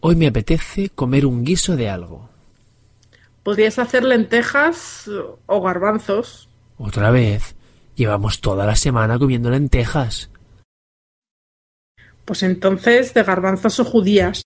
Hoy me apetece comer un guiso de algo. Podrías hacer lentejas o garbanzos. Otra vez. Llevamos toda la semana comiendo lentejas. Pues entonces de garbanzos o judías.